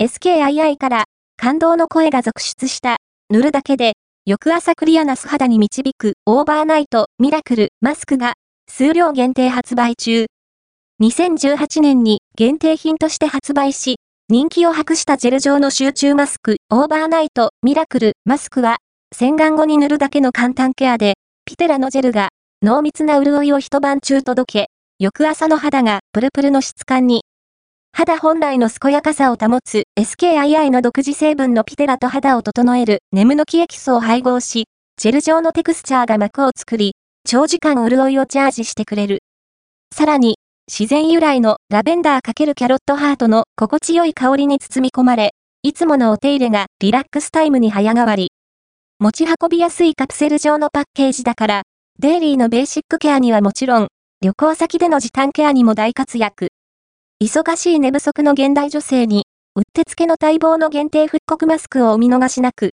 SKII から感動の声が続出した、塗るだけで、翌朝クリアな素肌に導くオーバーナイトミラクルマスクが数量限定発売中。2018年に限定品として発売し、人気を博したジェル状の集中マスクオーバーナイトミラクルマスクは洗顔後に塗るだけの簡単ケアで、ピテラのジェルが濃密な潤いを一晩中届け、翌朝の肌がプルプルの質感に。肌本来の健やかさを保つ SKII の独自成分のピテラと肌を整えるネムノキエキスを配合し、ジェル状のテクスチャーが膜を作り、長時間潤いをチャージしてくれる。さらに、自然由来のラベンダー×キャロットハートの心地よい香りに包み込まれ、いつものお手入れがリラックスタイムに早変わり。持ち運びやすいカプセル状のパッケージだから、デイリーのベーシックケアにはもちろん、旅行先での時短ケアにも大活躍。忙しい寝不足の現代女性に、うってつけの待望の限定復刻マスクをお見逃しなく、